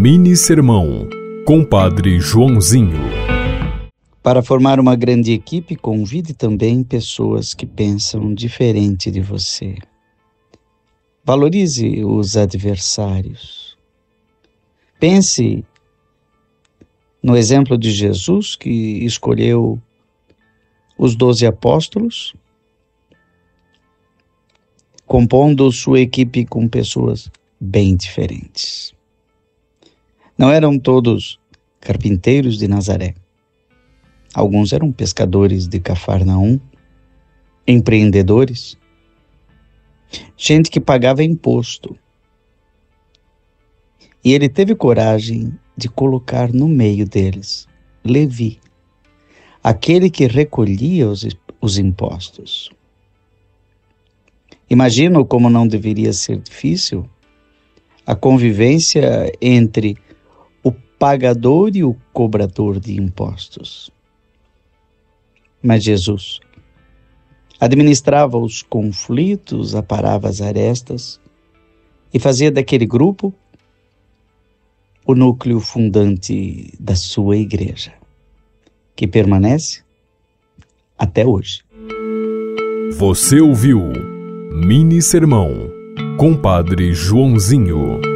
Mini Sermão, Compadre Joãozinho. Para formar uma grande equipe, convide também pessoas que pensam diferente de você. Valorize os adversários. Pense no exemplo de Jesus, que escolheu os doze apóstolos, compondo sua equipe com pessoas bem diferentes. Não eram todos carpinteiros de Nazaré. Alguns eram pescadores de Cafarnaum, empreendedores, gente que pagava imposto. E ele teve coragem de colocar no meio deles Levi, aquele que recolhia os, os impostos. Imagino como não deveria ser difícil a convivência entre pagador e o cobrador de impostos. Mas Jesus administrava os conflitos, aparava as arestas e fazia daquele grupo o núcleo fundante da sua igreja, que permanece até hoje. Você ouviu Mini Sermão, Compadre Joãozinho.